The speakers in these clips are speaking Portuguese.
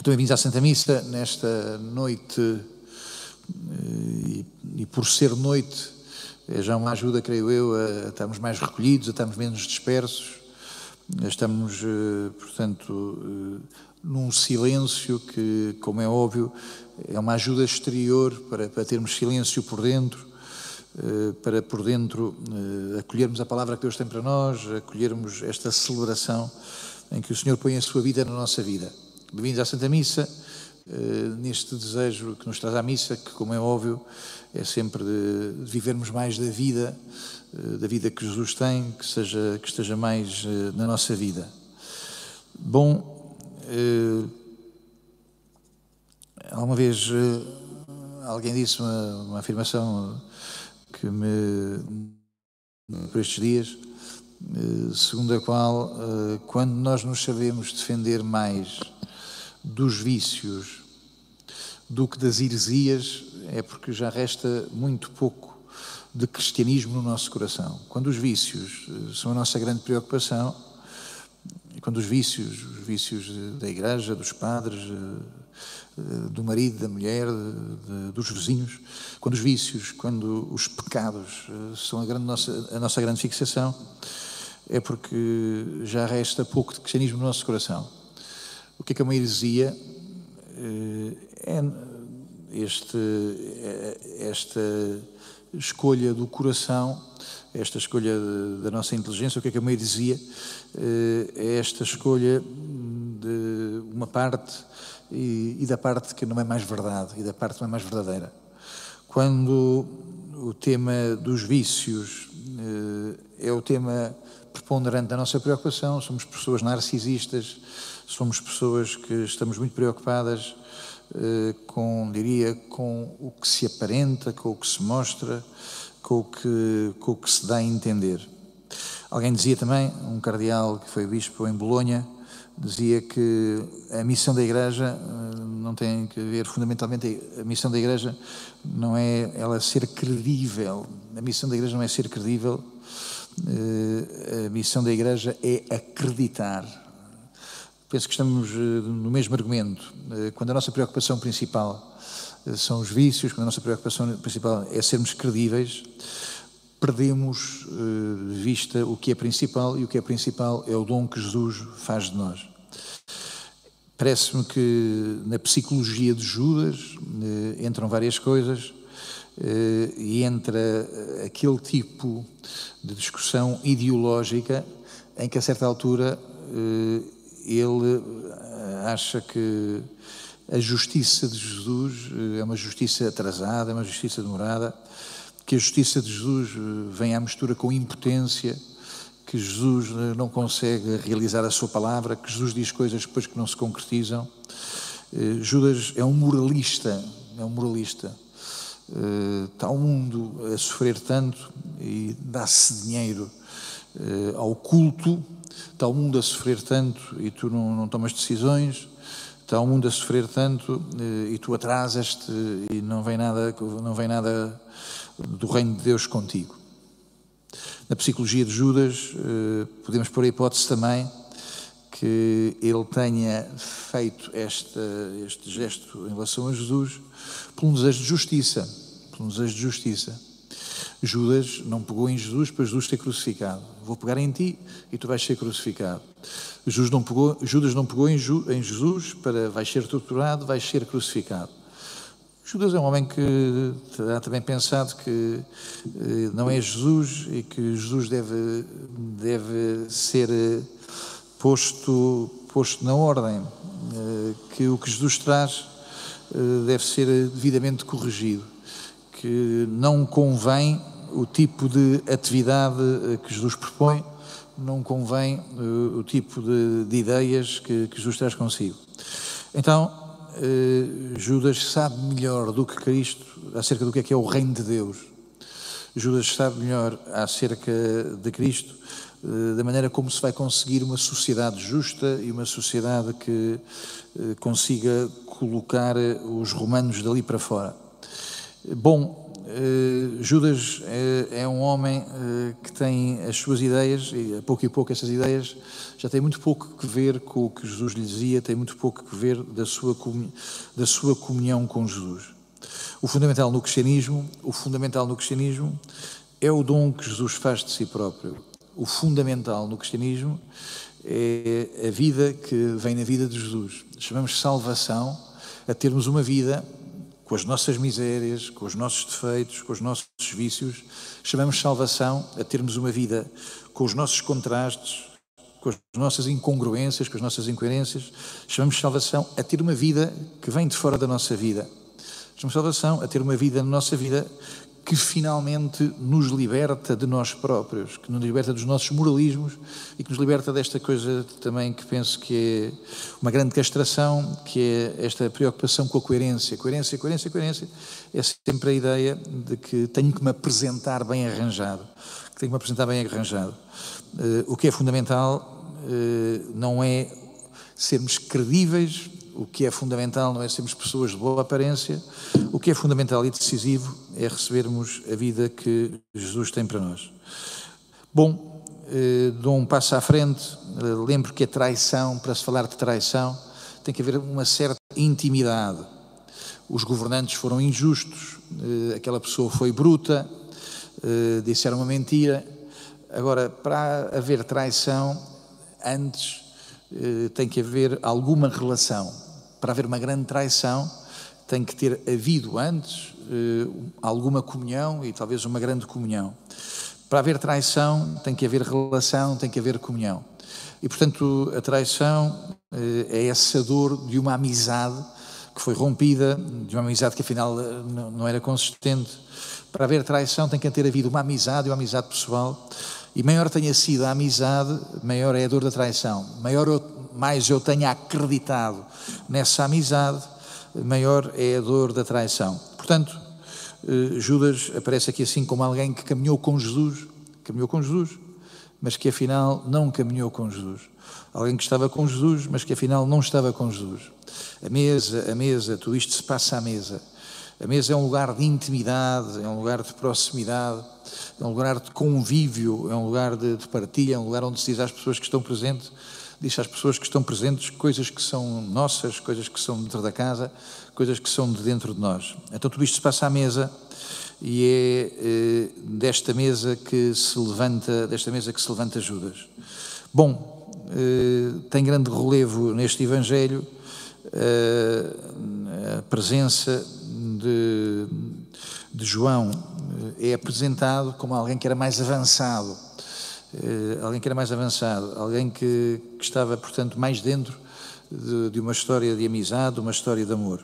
Então, bem-vindos à Santa Missa nesta noite, e, e, por ser noite, é já uma ajuda, creio eu, a estarmos mais recolhidos, a estarmos menos dispersos. Estamos, eh, portanto, eh, num silêncio que, como é óbvio, é uma ajuda exterior para, para termos silêncio por dentro, eh, para por dentro acolhermos a palavra que Deus tem para nós, acolhermos esta celebração em que o Senhor põe a sua vida na nossa vida. Bem-vindos à Santa Missa, eh, neste desejo que nos traz à missa, que, como é óbvio, é sempre de vivermos mais da vida, eh, da vida que Jesus tem, que, seja, que esteja mais eh, na nossa vida. Bom, alguma vez alguém disse uma, uma afirmação que me. por estes dias, segundo a qual, quando nós nos sabemos defender mais dos vícios do que das heresias, é porque já resta muito pouco de cristianismo no nosso coração. Quando os vícios eh, são a nossa grande preocupação, e quando os vícios, os vícios da igreja, dos padres, eh, eh, do marido, da mulher, dos vizinhos, quando os vícios, quando os pecados são a, grande nossa, a nossa grande fixação, é porque já resta pouco de cristianismo no nosso coração. O que é que é uma heresia? Eh, é este, é, esta escolha do coração, esta escolha da nossa inteligência, o que é que é uma heresia? Eh, é esta escolha de uma parte e, e da parte que não é mais verdade, e da parte que não é mais verdadeira. Quando o tema dos vícios eh, é o tema preponderante da nossa preocupação, somos pessoas narcisistas, somos pessoas que estamos muito preocupadas eh, com, diria, com o que se aparenta, com o que se mostra, com o que, com o que se dá a entender. Alguém dizia também, um cardeal que foi bispo em Bolonha, dizia que a missão da Igreja eh, não tem que ver fundamentalmente a missão da Igreja não é ela ser credível. A missão da Igreja não é ser credível. Eh, a missão da Igreja é acreditar. Penso que estamos eh, no mesmo argumento. Eh, quando a nossa preocupação principal são os vícios, quando a nossa preocupação principal é sermos credíveis, perdemos de vista o que é principal e o que é principal é o dom que Jesus faz de nós. Parece-me que na psicologia de Judas entram várias coisas e entra aquele tipo de discussão ideológica em que a certa altura ele eh, acha que a justiça de Jesus eh, é uma justiça atrasada, é uma justiça demorada, que a justiça de Jesus eh, vem à mistura com impotência, que Jesus não consegue realizar a sua palavra, que Jesus diz coisas depois que não se concretizam. Judas é um moralista, é um moralista. Está o mundo a sofrer tanto e dá-se dinheiro ao culto está o mundo a sofrer tanto e tu não, não tomas decisões, está o mundo a sofrer tanto eh, e tu atrasas-te e não vem nada, não vem nada do reino de Deus contigo. Na psicologia de Judas, eh, podemos pôr a hipótese também que ele tenha feito esta, este gesto em relação a Jesus por um desejo de justiça, por um desejo de justiça. Judas não pegou em Jesus para Jesus ser crucificado. Vou pegar em ti e tu vais ser crucificado. Judas não pegou, Judas não pegou em, Jesus para vais ser torturado, vais ser crucificado. Judas é um homem que terá também pensado que eh, não é Jesus e que Jesus deve, deve ser eh, posto, posto na ordem, eh, que o que Jesus traz deve ser devidamente corrigido que não convém o tipo de atividade eh, que Jesus propõe, não convém o tipo de, de ideias que, que, Jesus traz consigo. Então, Judas sabe melhor do que Cristo acerca do que é que é o reino de Deus. Judas sabe melhor acerca de Cristo, da maneira como se vai conseguir uma sociedade justa e uma sociedade que consiga colocar os romanos dali para fora. Bom, eh, Judas é, um homem eh, que tem as suas ideias, e a pouco e pouco essas ideias já têm muito pouco que ver com o que Jesus lhe dizia, tem muito pouco que ver da sua, da sua comunhão com Jesus. O fundamental no cristianismo, o fundamental no cristianismo é o dom que Jesus faz de si próprio. O fundamental no cristianismo é a vida que vem na vida de Jesus. Chamamos salvação a termos uma vida com as nossas misérias, com os nossos defeitos, com os nossos vícios. Chamamos salvação a termos uma vida com os nossos contrastes, com as nossas incongruências, com as nossas incoerências. Chamamos salvação a ter uma vida que vem de fora da nossa vida. Chamamos salvação a ter uma vida na nossa vida que finalmente nos liberta de nós próprios, que nos liberta dos nossos moralismos e que nos liberta desta coisa também que penso que é uma grande castração, que é esta preocupação com a coerência. Coerência, coerência, coerência é sempre a ideia de que tenho que me apresentar bem arranjado, que tenho que me apresentar bem arranjado. Uh, o que é fundamental uh, não é sermos credíveis o que é fundamental não é sermos pessoas de boa aparência, o que é fundamental e decisivo é recebermos a vida que Jesus tem para nós. Bom, eh, dou um passo à frente, eh, lembro que a traição, para se falar de traição, tem que haver uma certa intimidade. Os governantes foram injustos, eh, aquela pessoa foi bruta, disseram uma mentira. Agora, para haver traição, antes tem que haver alguma relação para haver uma grande traição, tem que ter havido antes eh, alguma comunhão e talvez uma grande comunhão. Para haver traição, tem que haver relação, tem que haver comunhão. E, portanto, a traição eh, é essa dor de uma amizade que foi rompida, de uma amizade que afinal eh, não era consistente. Para haver traição, tem que ter havido uma amizade, uma amizade pessoal. E maior tenha sido a amizade, maior é a dor da traição. Maior mais eu tenha acreditado nessa amizade, maior é a dor da traição. Portanto, eh, Judas aparece aqui assim como alguém que caminhou com Jesus, caminhou com Jesus, mas que afinal não caminhou com Jesus. Alguém que estava com Jesus, mas que afinal não estava com Jesus. A mesa, a mesa, tudo isto se passa à mesa. A mesa é um lugar de intimidade, é um lugar de proximidade, é um lugar de convívio, é um lugar de, de partilha, é um lugar onde se diz às pessoas que estão presentes diz às pessoas que estão presentes coisas que são nossas, coisas que são dentro da casa, coisas que são de dentro de nós. Então tudo isto se passa à mesa e é eh, desta mesa que se levanta, desta mesa que se levanta Judas. Bom, eh, tem grande relevo neste Evangelho eh, a presença de, de João é apresentado como alguém que era mais avançado eh, alguém que era mais avançado, alguém que, que estava, portanto, mais dentro de, de, uma história de amizade, uma história de amor.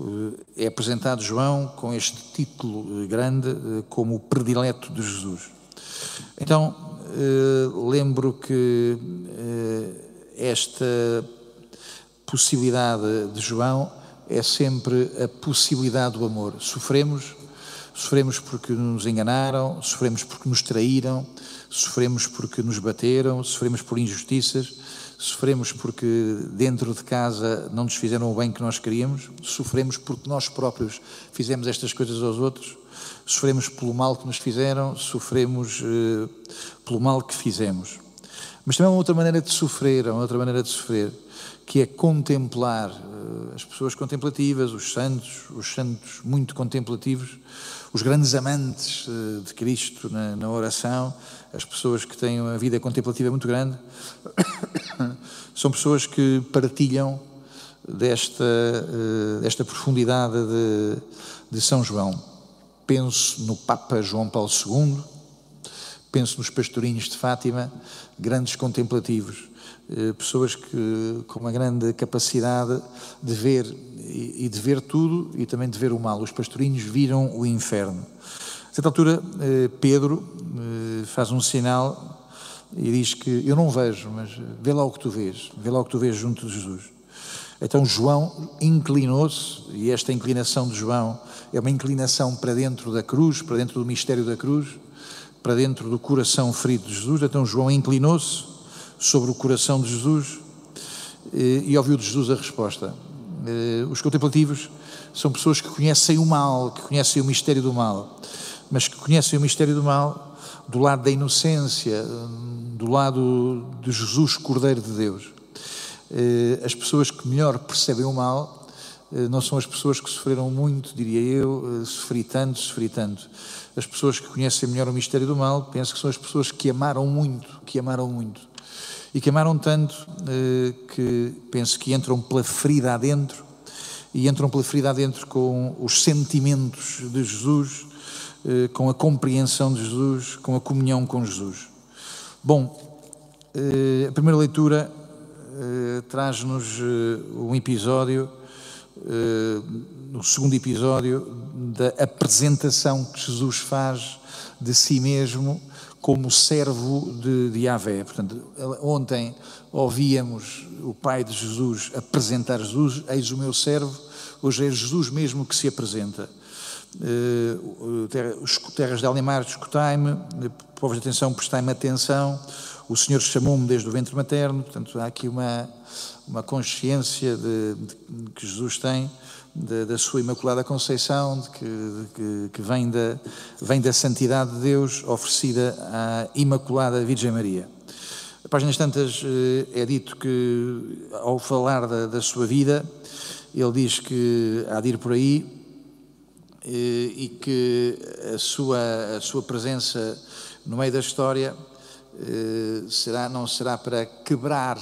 Eh, é apresentado João com este título eh, grande como o predileto de Jesus. Então, lembro que esta possibilidade de João é sempre a possibilidade do amor. Sofremos, sofremos porque nos enganaram, sofremos porque nos traíram, sofremos porque nos bateram, sofremos por injustiças, sofremos porque dentro de casa não nos fizeram o bem que nós queríamos, sofremos porque nós próprios fizemos estas coisas aos outros, sofremos pelo mal que nos fizeram, sofremos uh, pelo mal que fizemos. Mas também há uma outra maneira de sofrer, há uma outra maneira de sofrer, que é contemplar uh, as pessoas contemplativas, os santos, os santos muito contemplativos, os grandes amantes uh, de Cristo na, na oração, as pessoas que têm uma vida contemplativa muito grande, são pessoas que partilham desta, eh, desta profundidade de, de São João. Penso no Papa João Paulo II, penso nos pastorinhos de Fátima, grandes contemplativos, eh, pessoas que com uma grande capacidade de ver e de ver tudo e também de ver o mal. Os pastorinhos viram o inferno. A certa altura, eh, Pedro eh, faz um sinal e diz que eu não vejo, mas vê lá o que tu vês, vê lá o que tu vês junto de Jesus. Então João inclinou-se, e esta inclinação de João é uma inclinação para dentro da cruz, para dentro do mistério da cruz, para dentro do coração ferido de Jesus. Então João inclinou-se sobre o coração de Jesus e, eh, e ouviu de Jesus a resposta. Os contemplativos são pessoas que conhecem o mal, que conhecem o mistério do mal, mas que conhecem o mistério do mal do lado da inocência, do lado de Jesus, Cordeiro de Deus. As pessoas que melhor percebem o mal não são as pessoas que sofreram muito, diria eu, sofri tanto, sofri tanto. As pessoas que conhecem melhor o mistério do mal, penso que são as pessoas que amaram muito, que amaram muito. E que amaram tanto que penso que entram pela ferida adentro e entram pela ferida adentro com os sentimentos de Jesus, eh, com a compreensão de Jesus, com a comunhão com Jesus. Bom, eh, a primeira leitura eh, traz-nos um episódio, no segundo episódio, da apresentação que Jesus faz de si mesmo como servo de, de Yahvé. Portanto, ontem ouvíamos o Pai de Jesus apresentar Jesus, eis o meu servo, hoje é Jesus mesmo que se apresenta. Uh, terras de Alimar, escutai-me, povos de atenção, prestai-me atenção, o Senhor chamou-me desde o ventre materno, portanto há aqui uma, uma consciência de, de que Jesus tem de, da sua Imaculada Conceição, de que, de, que, vem, da, vem da santidade de Deus oferecida à Imaculada Virgem Maria. A páginas tantas eh, é dito que, ao falar da, da sua vida, ele diz que há de ir por aí eh, e que a sua, a sua presença no meio da história eh, será, não será para quebrar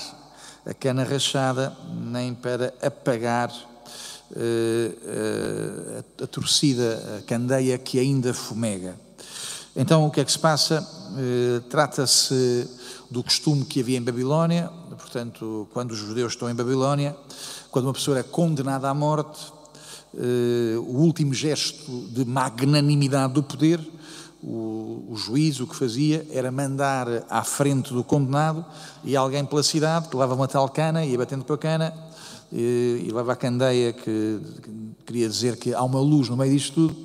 a cana rachada, nem para apagar a, a torcida, a candeia que ainda fumega. Então, o que é que se passa? Uh, Trata-se do costume que havia em Babilónia, portanto, quando os judeus estão em Babilónia, quando uma pessoa é condenada à morte, o último gesto de magnanimidade do poder, o, o, juiz o que fazia era mandar à frente do condenado e alguém pela cidade que levava uma tal cana, ia batendo para a cana, e, leva a candeia que, que, queria dizer que há uma luz no meio disto tudo,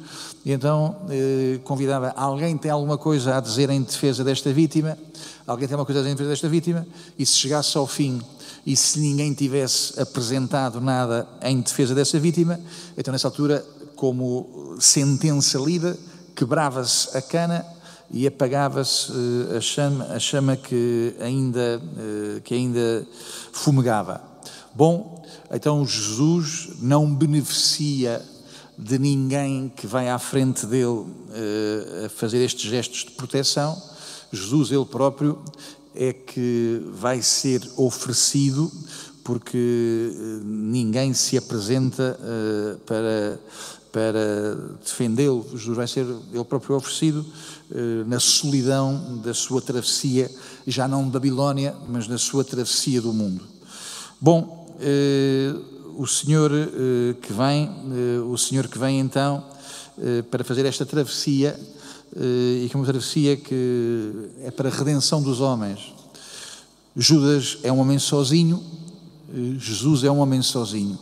e então eh, convidava alguém tem alguma coisa a dizer em defesa desta vítima, alguém tem alguma coisa a dizer em defesa desta vítima, e se chegasse ao fim e se ninguém tivesse apresentado nada em defesa dessa vítima, então nessa altura, como sentença lida, quebrava-se a cana e apagava-se uh, a chama, a chama que ainda, uh, que ainda fumegava. Bom, então Jesus não beneficia de ninguém que vai à frente dele uh, a fazer estes gestos de proteção. Jesus, ele próprio, é que vai ser oferecido porque uh, ninguém se apresenta uh, para, para defendê-lo. Jesus vai ser ele próprio oferecido na solidão da sua travessia, já não de Babilónia, mas na sua travessia do mundo. Bom, eh, o senhor eh, que vem, eh, o senhor que vem então para fazer esta travessia, e que é uma travessia que é para a redenção dos homens. Judas é um homem sozinho, Jesus é um homem sozinho.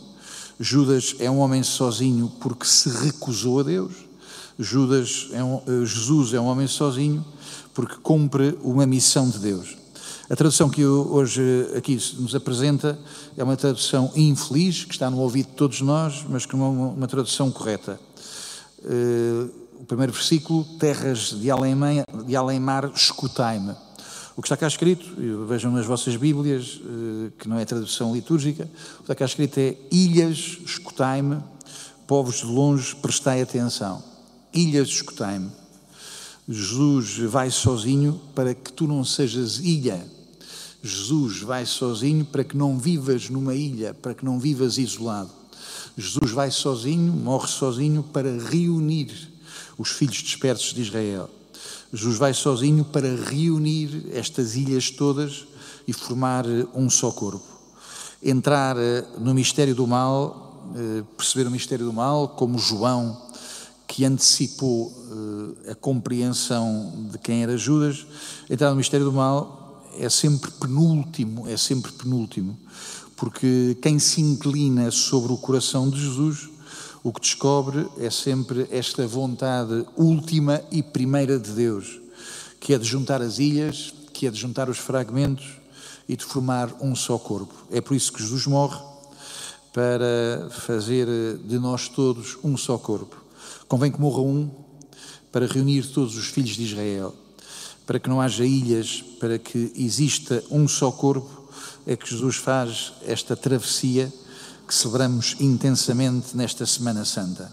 Judas é um homem sozinho porque se recusou a Deus. Judas é um, Jesus é um homem sozinho porque cumpre uma missão de Deus. A tradução que hoje aqui nos apresenta é uma tradução infeliz, que está no ouvido de todos nós, mas que não é uma tradução correta. Eh, o primeiro versículo, terras de além-mar, de além escutai-me. O que está cá escrito, vejam nas vossas Bíblias, eh, que não é tradução litúrgica, o que está cá escrito é ilhas, escutai-me, povos de longe, prestai atenção. Ilhas, escutai-me. Jesus vai sozinho para que tu não sejas ilha Jesus vai sozinho para que não vivas numa ilha, para que não vivas isolado. Jesus vai sozinho, morre sozinho para reunir os filhos dispersos de Israel. Jesus vai sozinho para reunir estas ilhas todas e formar um só corpo. Entrar eh, no mistério do mal, eh, perceber o mistério do mal, como João, que antecipou eh, a compreensão de quem era Judas, entrar no mistério do mal é sempre penúltimo, é sempre penúltimo, porque quem se inclina sobre o coração de Jesus, o que descobre é sempre esta vontade última e primeira de Deus, que é de juntar as ilhas, que é de juntar os fragmentos e de formar um só corpo. É por isso que Jesus morre, para fazer de nós todos um só corpo. Convém que morra um para reunir todos os filhos de Israel, para que não haja ilhas, para que exista um só corpo, é que Jesus faz esta travessia que celebramos intensamente nesta Semana Santa.